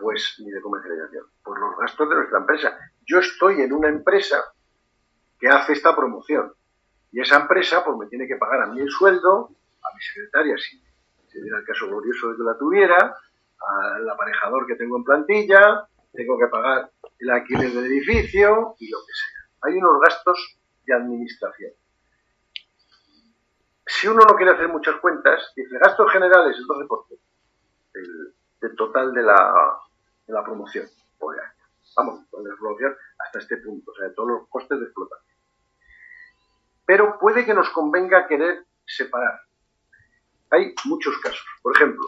Pues ni de comercialización, por los gastos de nuestra empresa. Yo estoy en una empresa que hace esta promoción y esa empresa pues me tiene que pagar a mí el sueldo, a mi secretaria si se diera el caso glorioso de que la tuviera, al aparejador que tengo en plantilla, tengo que pagar el alquiler del edificio y lo que sea. Hay unos gastos de administración. Si uno no quiere hacer muchas cuentas, dice gastos generales el 12% del, del total de la, la promoción Vamos, de la promoción hasta este punto, o sea, de todos los costes de explotación. Pero puede que nos convenga querer separar. Hay muchos casos. Por ejemplo,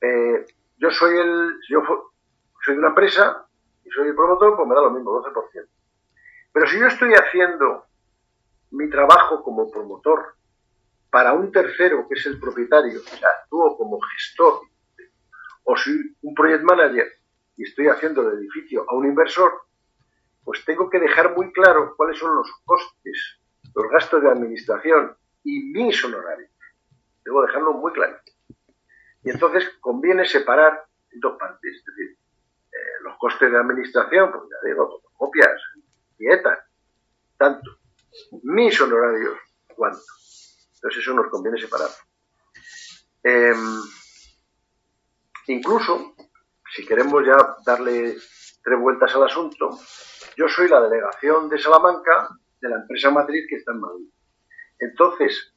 eh, yo soy el, yo soy de una empresa y soy el promotor, pues me da lo mismo, 12%. Pero si yo estoy haciendo mi trabajo como promotor para un tercero que es el propietario, o sea, actúo como gestor, o soy un project manager y estoy haciendo el edificio a un inversor, pues tengo que dejar muy claro cuáles son los costes, los gastos de administración y mis honorarios. Debo dejarlo muy claro. Y entonces conviene separar en dos partes, es decir, eh, los costes de administración, pues ya digo, copias, dietas, tanto, mis honorarios, cuánto. Entonces eso nos conviene separar. Em, incluso, si queremos ya darle tres vueltas al asunto, yo soy la delegación de Salamanca de la empresa matriz que está en Madrid. Entonces,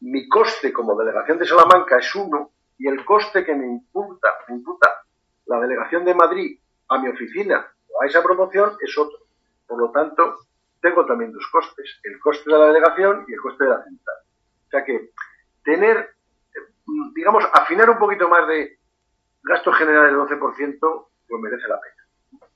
mi coste como delegación de Salamanca es uno y el coste que me imputa, la delegación de Madrid a mi oficina o a esa promoción es otro. Por lo tanto, tengo también dos costes, el coste de la delegación y el coste de la central. O sea que tener, digamos, afinar un poquito más de gasto general del 12%, pues merece la pena.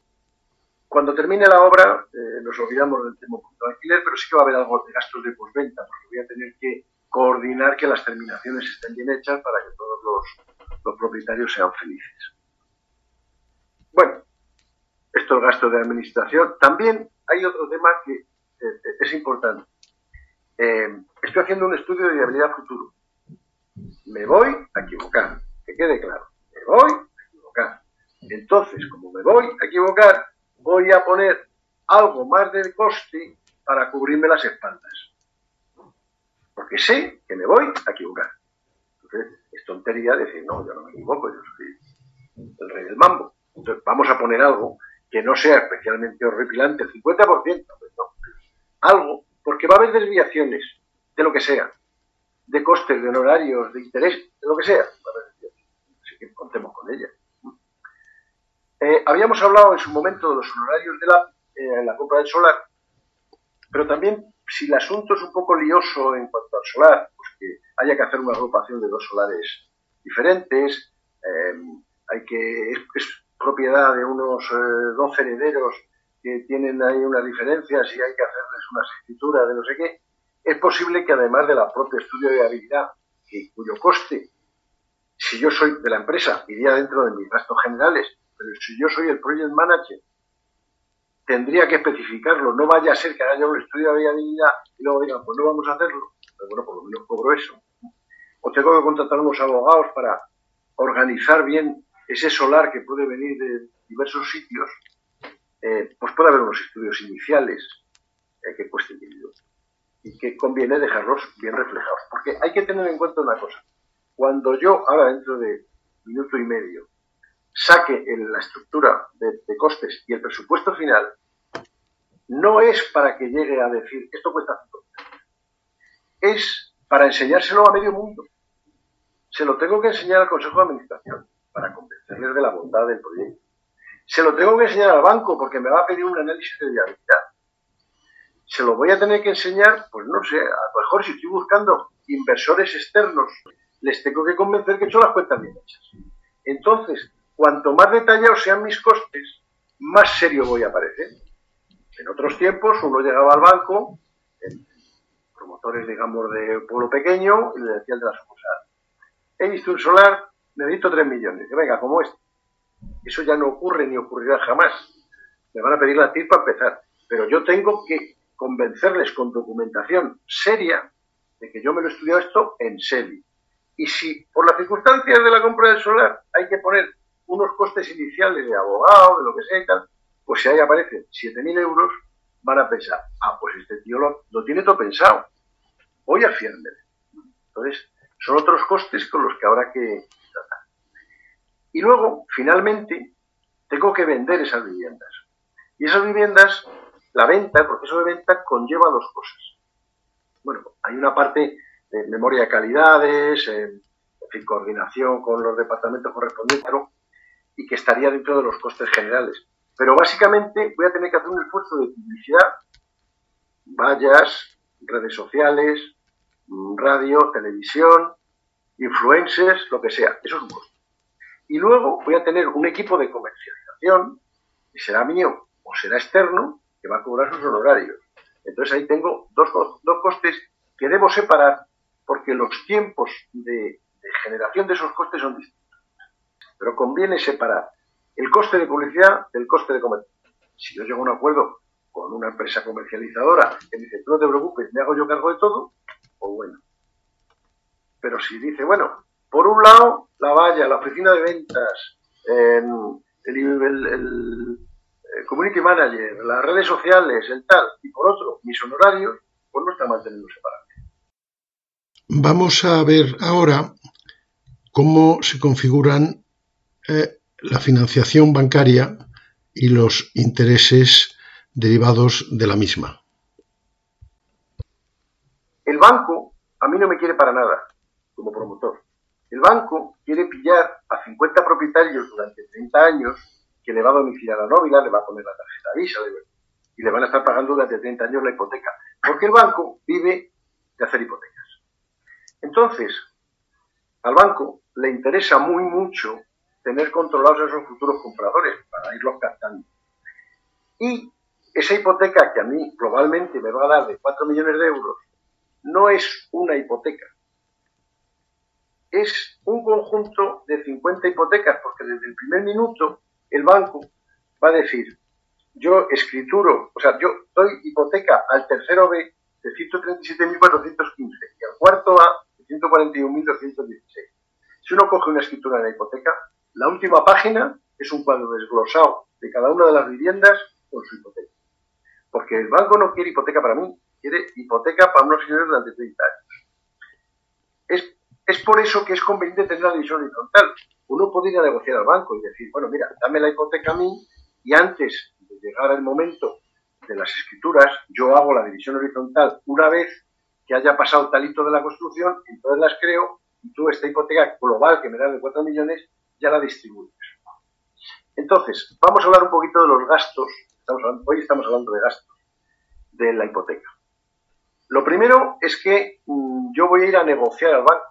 Cuando termine la obra, eh, nos olvidamos del tema de alquiler, pero sí que va a haber algo de gastos de postventa, porque voy a tener que coordinar que las terminaciones estén bien hechas para que todos los, los propietarios sean felices. Bueno, esto es gasto de administración. También hay otro tema que eh, es importante. Eh, estoy haciendo un estudio de viabilidad futuro. Me voy a equivocar, que quede claro. Voy a equivocar. Entonces, como me voy a equivocar, voy a poner algo más del coste para cubrirme las espaldas. Porque sé que me voy a equivocar. Entonces, es tontería decir, no, yo no me equivoco, yo soy el rey del mambo. Entonces, vamos a poner algo que no sea especialmente horripilante, el 50%, pues algo, porque va a haber desviaciones de lo que sea, de costes, de honorarios, de interés, de lo que sea, que contemos con ellas. Eh, habíamos hablado en su momento de los honorarios de la, eh, la compra del solar, pero también si el asunto es un poco lioso en cuanto al solar, pues que haya que hacer una agrupación de dos solares diferentes, eh, hay que es, propiedad de unos eh, dos herederos que tienen ahí unas diferencias y hay que hacerles unas escrituras de no sé qué, es posible que además de la propia estudio de habilidad, que, cuyo coste, si yo soy de la empresa, iría dentro de mis gastos generales, pero si yo soy el project manager, tendría que especificarlo. No vaya a ser que haga yo un estudio de viabilidad y luego digan, pues no vamos a hacerlo. Pero bueno, por lo menos cobro eso. O tengo que contratar unos abogados para organizar bien ese solar que puede venir de diversos sitios, eh, pues puede haber unos estudios iniciales eh, que cuesten dinero y que conviene dejarlos bien reflejados. Porque hay que tener en cuenta una cosa. Cuando yo, ahora dentro de minuto y medio, saque la estructura de, de, costes y el presupuesto final, no es para que llegue a decir esto cuesta 5 Es para enseñárselo a medio mundo. Se lo tengo que enseñar al Consejo de Administración para convencerles de la bondad del proyecto. Se lo tengo que enseñar al banco porque me va a pedir un análisis de viabilidad. Se lo voy a tener que enseñar, pues no sé, a lo mejor si estoy buscando inversores externos, les tengo que convencer que he hecho las cuentas bien hechas. Entonces, cuanto más detallados sean mis costes, más serio voy a parecer. En otros tiempos uno llegaba al banco, promotores, digamos, de pueblo pequeño, y le decía el de la sucursal, he visto un solar, necesito 3 millones. Que venga, como este. Eso ya no ocurre ni ocurrirá jamás. Me van a pedir la TIR para empezar. Pero yo tengo que convencerles con documentación seria de que yo me lo he estudiado esto en serio. Y si por las circunstancias de la compra del solar hay que poner unos costes iniciales de abogado, de lo que sea y tal, pues si ahí aparecen 7.000 euros, van a pensar, ah, pues este tío lo, tiene todo pensado, voy a fiarme. Entonces, son otros costes con los que habrá que tratar. Y luego, finalmente, tengo que vender esas viviendas. Y esas viviendas, la venta, el proceso de venta conlleva dos cosas. Bueno, hay una parte memoria de calidades, en, fin, coordinación con los departamentos correspondientes, y que estaría dentro de los costes generales. Pero básicamente voy a tener que hacer un esfuerzo de publicidad, vallas, redes sociales, mm, radio, televisión, influencers, lo que sea. Eso es un costo. Y luego voy a tener un equipo de comercialización, que será mío o será externo, que va a cobrar sus honorarios. Entonces ahí tengo dos, dos costes que debo separar porque los tiempos de, generación de esos costes son distintos. Pero conviene separar el coste de publicidad del coste de comercio. Si yo llego a un acuerdo con una empresa comercializadora que me dice, no te preocupes, me hago yo cargo de todo, pues bueno. Pero si dice, bueno, por un lado, la valla, la oficina de ventas, el, el, community manager, las redes sociales, el tal, y por otro, mis honorarios, pues no está manteniendo separado. Vamos a ver ahora cómo se configuran eh, la financiación bancaria y los intereses derivados de la misma. El banco a mí no me quiere para nada como promotor. El banco quiere pillar a 50 propietarios durante 30 años que le va a domiciliar la nómina, le va a poner la tarjeta Visa y le van a estar pagando durante 30 años la hipoteca. Porque el banco vive de hacer hipotecas. Entonces, al banco le interesa muy mucho tener controlados esos futuros compradores para irlos captando. Y esa hipoteca que a mí globalmente me va a dar de 4 millones de euros no es una hipoteca. Es un conjunto de 50 hipotecas, porque desde el primer minuto el banco va a decir, yo escrituro, o sea, yo doy hipoteca al tercero B de 137.415 y al cuarto A 141.216. Si uno coge una escritura de la hipoteca, la última página es un cuadro desglosado de cada una de las viviendas con su hipoteca. Porque el banco no quiere hipoteca para mí, quiere hipoteca para unos señores durante 30 años. Es, es por eso que es conveniente tener la división horizontal. Uno podría negociar al banco y decir, bueno, mira, dame la hipoteca a mí y antes de llegar al momento de las escrituras, yo hago la división horizontal una vez que haya pasado talito de la construcción, entonces las creo y tú esta hipoteca global que me da de 4 millones ya la distribuyes. Entonces, vamos a hablar un poquito de los gastos. hoy estamos hablando de gastos de la hipoteca. Lo primero es que mm, yo voy a ir a negociar al banco.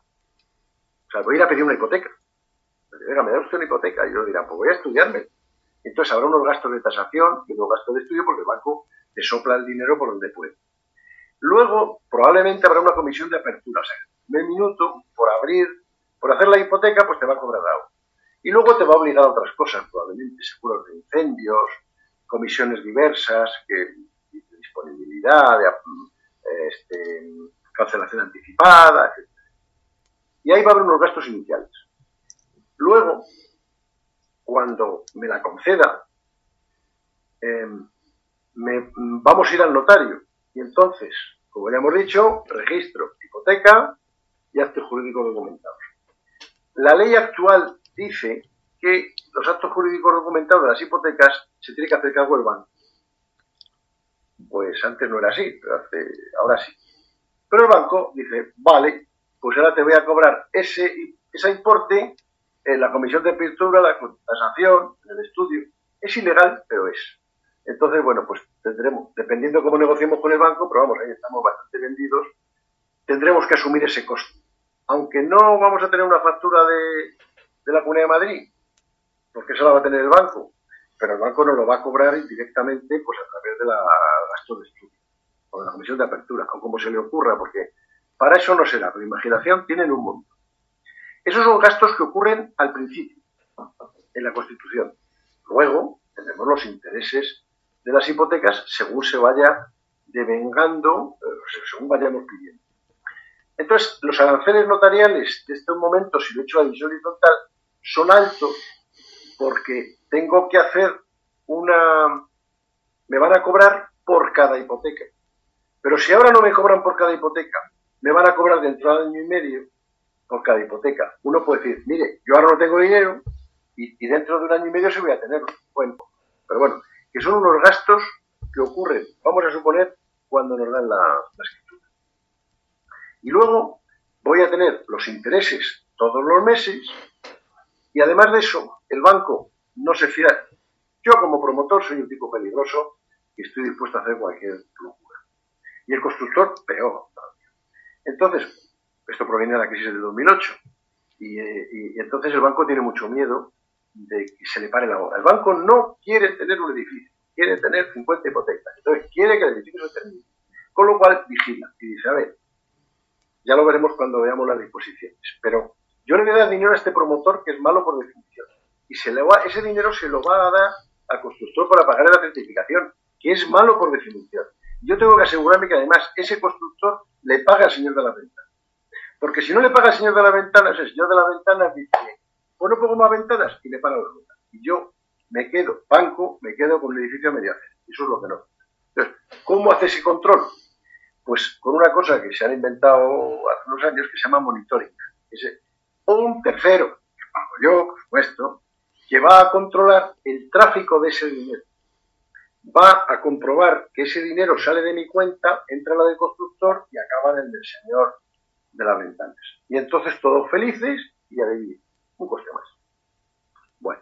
O sea, voy a ir a pedir una hipoteca. Me da usted una hipoteca. Y yo dirán, pues voy a estudiarme. Entonces habrá unos gastos de tasación y unos gastos de estudio porque el banco te sopla el dinero por donde puede. Luego, probablemente habrá una comisión de apertura. O sea, un minuto por abrir, por hacer la hipoteca, pues te va a cobrar algo. Y luego te va a obligar a otras cosas, probablemente seguros de incendios, comisiones diversas, que, disponibilidad, de, este, cancelación anticipada, etc. Y ahí va a haber unos gastos iniciales. Luego, cuando me la conceda, em, vamos a ir al notario. Y entonces, como ya hemos dicho, registro, hipoteca y actos jurídicos documentados. La ley actual dice que los actos jurídicos documentados de las hipotecas se tiene que hacer cargo el banco. Pues antes no era así, pero ahora sí. Pero el banco dice, vale, pues ahora te voy a cobrar ese, ese importe en la comisión de apertura, la sanción, el estudio. Es ilegal, pero es. Entonces, bueno, pues tendremos, dependiendo de cómo negociemos con el banco, pero vamos, ahí estamos bastante vendidos, tendremos que asumir ese costo. Aunque no vamos a tener una factura de, de la Comunidad de Madrid, porque esa la va a tener el banco, pero el banco no lo va a cobrar directamente pues a través de la gasto de estudio o de la comisión de apertura, o como se le ocurra, porque para eso no será, pero imaginación tienen un monto. Esos son gastos que ocurren al principio, en la Constitución. Luego tenemos los intereses de las hipotecas según se vaya devengando, eh, según vayamos pidiendo. Entonces, los aranceles notariales de este momento, si lo he hecho a división horizontal, son altos porque tengo que hacer una... me van a cobrar por cada hipoteca. Pero si ahora no me cobran por cada hipoteca, me van a cobrar dentro de año y medio por cada hipoteca. Uno puede decir, mire, yo ahora no tengo dinero y, dentro de un año y medio se voy a tenerlo. Bueno, pero bueno, que son unos gastos que ocurren, vamos a suponer, cuando nos dan la, escritura. Y luego voy a tener los intereses todos los meses y además de eso, el banco no se fía. Yo como promotor soy un tipo peligroso y estoy dispuesto a hacer cualquier locura. Y el constructor, peor. Entonces, esto proviene de la crisis de 2008. Eh, y, entonces el banco tiene mucho miedo de que se le pare la obra. El banco no quiere tener un edificio, quiere tener 50 hipotecas. Entonces quiere que el edificio se termine. Con lo cual vigila y dice, a ver, ya lo veremos cuando veamos las disposiciones. Pero yo le voy a dar dinero a este promotor que es malo por definición. Y se le va, ese dinero se lo va a dar al constructor para pagar la certificación, que es malo por definición. Yo tengo que asegurarme que además ese constructor le paga al señor de la ventana. Porque si no le paga al señor de la ventana, ese señor de la ventana dice, pues no pongo más ventanas y le paga la ventanas. Y yo me quedo, banco, me quedo con el edificio a media Eso es lo que no. Entonces, ¿cómo hace ese control? Pues con una cosa que se han inventado hace unos años que se llama monitoring. Ese, un tercero, que yo, por supuesto, que va a controlar el tráfico de ese dinero. Va a comprobar que ese dinero sale de mi cuenta, entra en la del constructor y acaba en el del señor de las ventanas. Y entonces todos felices y adivinen, un coste más. Bueno,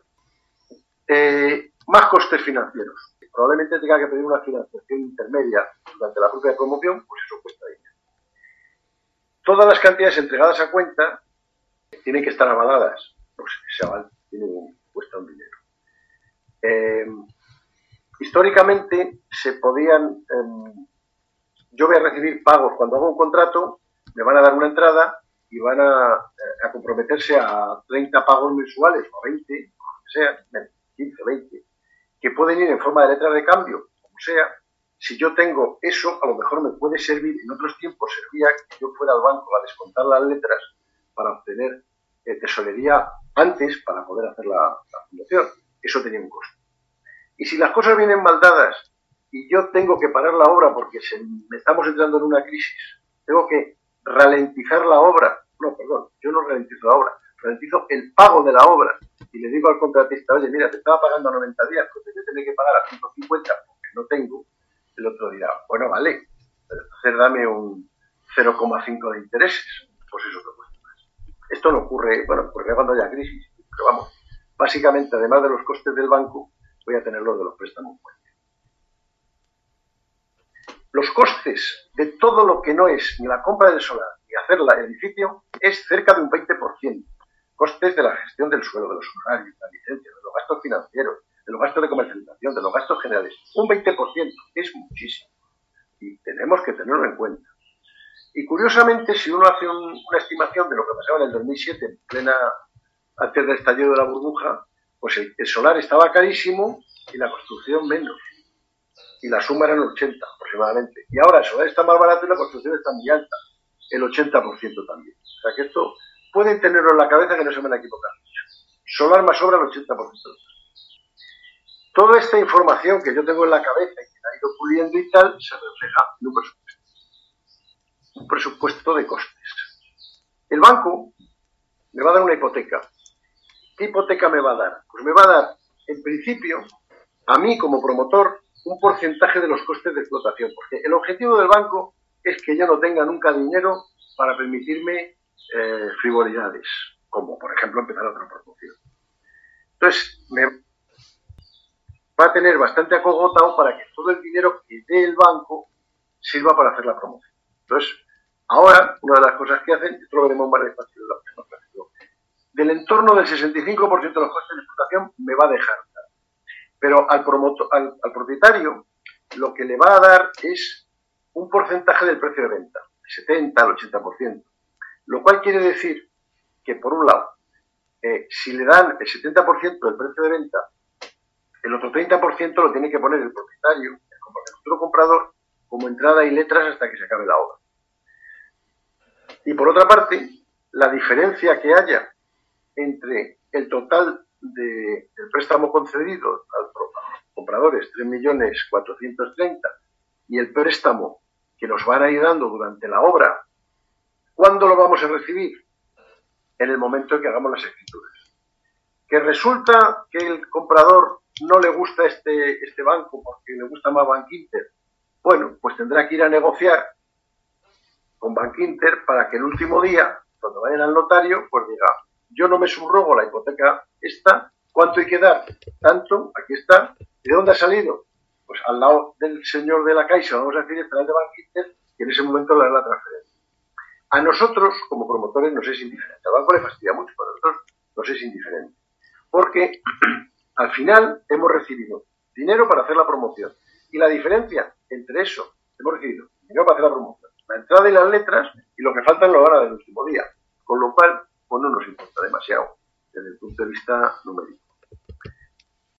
eh, más costes financieros. Probablemente tenga que pedir una financiación intermedia durante la propia promoción, pues eso cuesta dinero. Todas las cantidades entregadas a cuenta tienen que estar avaladas, pues ese aval tiene cuesta un dinero. Eh, históricamente se podían, em, yo voy a recibir pagos cuando hago un contrato, me van a dar una entrada y van a, comprometerse a 30 pagos mensuales o 20, sea, 15, 20, que pueden ir en forma de letras de cambio, como sea. Si yo tengo eso, a lo mejor me puede servir, en otros tiempos servía que yo fuera al banco a descontar las letras para obtener eh, tesorería antes para poder hacer la, fundación. Eso tenía un costo. Y si las cosas vienen mal dadas y yo tengo que parar la obra porque se, estamos entrando en una crisis, tengo que ralentizar la obra. No, perdón, yo no ralentizo la obra, ralentizo el pago de la obra. Y le digo al contratista, oye, mira, te estaba pagando a 90 días, pues te voy a tener que pagar a 150 porque no tengo. El otro dirá, bueno, vale, pero dame un 0,5 de intereses. Pues eso te esto no ocurre, bueno, ocurre cuando haya crisis, pero vamos, básicamente, además de los costes del banco, voy a tener los de los préstamos Los costes de todo lo que no es ni la compra del solar ni hacer el edificio es cerca de un 20%. Costes de la gestión del suelo, de los horarios, de la licencia, de los gastos financieros, de los gastos de comercialización, de los gastos generales. Un 20% es muchísimo. Y tenemos que tenerlo en cuenta. Y curiosamente, si uno hace una estimación de lo que pasaba en el 2007, en plena, antes del estallido de la burbuja, pues el, solar estaba carísimo y la construcción menos. Y la suma eran 80 aproximadamente. Y ahora solar está más barato y la construcción está muy alta, el 80% también. O sea que esto pueden tenerlo en la cabeza que no se van a equivocar Solar más obra el 80%. Toda esta información que yo tengo en la cabeza y que la he ido puliendo y tal, se refleja en un presupuesto un presupuesto de costes. El banco me va a dar una hipoteca. ¿Qué hipoteca me va a dar? Pues me va a dar, en principio, a mí como promotor, un porcentaje de los costes de explotación, porque el objetivo del banco es que yo no tenga nunca dinero para permitirme eh, frivolidades, como por ejemplo empezar otra promoción. Entonces, me va a tener bastante acogotado para que todo el dinero que dé el banco sirva para hacer la promoción. Entonces, ahora, una de las cosas que hacen, esto lo veremos más despacio del entorno del 65% de los costes de explotación me va a dejar. Pero al, promotor, al, propietario lo que le va a dar es un porcentaje del precio de venta, el 70 al 80%. Lo cual quiere decir que, por un lado, eh, si le dan el 70% del precio de venta, el otro 30% lo tiene que poner el propietario, el futuro comprador, como entrada y letras hasta que se acabe la obra. Y por otra parte, la diferencia que haya entre el total de, del préstamo concedido a los compradores, 3.430.000, y el préstamo que nos van a ir dando durante la obra, ¿cuándo lo vamos a recibir? En el momento en que hagamos las escrituras. Que resulta que el comprador no le gusta este, este banco porque le gusta más Bank Inter, bueno, pues tendrá que ir a negociar con Bank Inter para que el último día, cuando vayan al notario, pues diga, yo no me subrogo la hipoteca esta, ¿cuánto hay que dar? Tanto, aquí está. ¿De dónde ha salido? Pues al lado del señor de la Caixa, vamos a decir, el de Bank Inter, que en ese momento le da la transferencia. A nosotros, como promotores, nos es indiferente. Al banco le fastidia mucho, pero a nosotros nos es indiferente. Porque al final hemos recibido dinero para hacer la promoción. Y la diferencia entre eso, hemos recibido dinero para hacer la promoción, la entrada y las letras, y lo que falta en la hora del último día. Con lo cual, pues no nos importa demasiado desde el punto de vista numérico.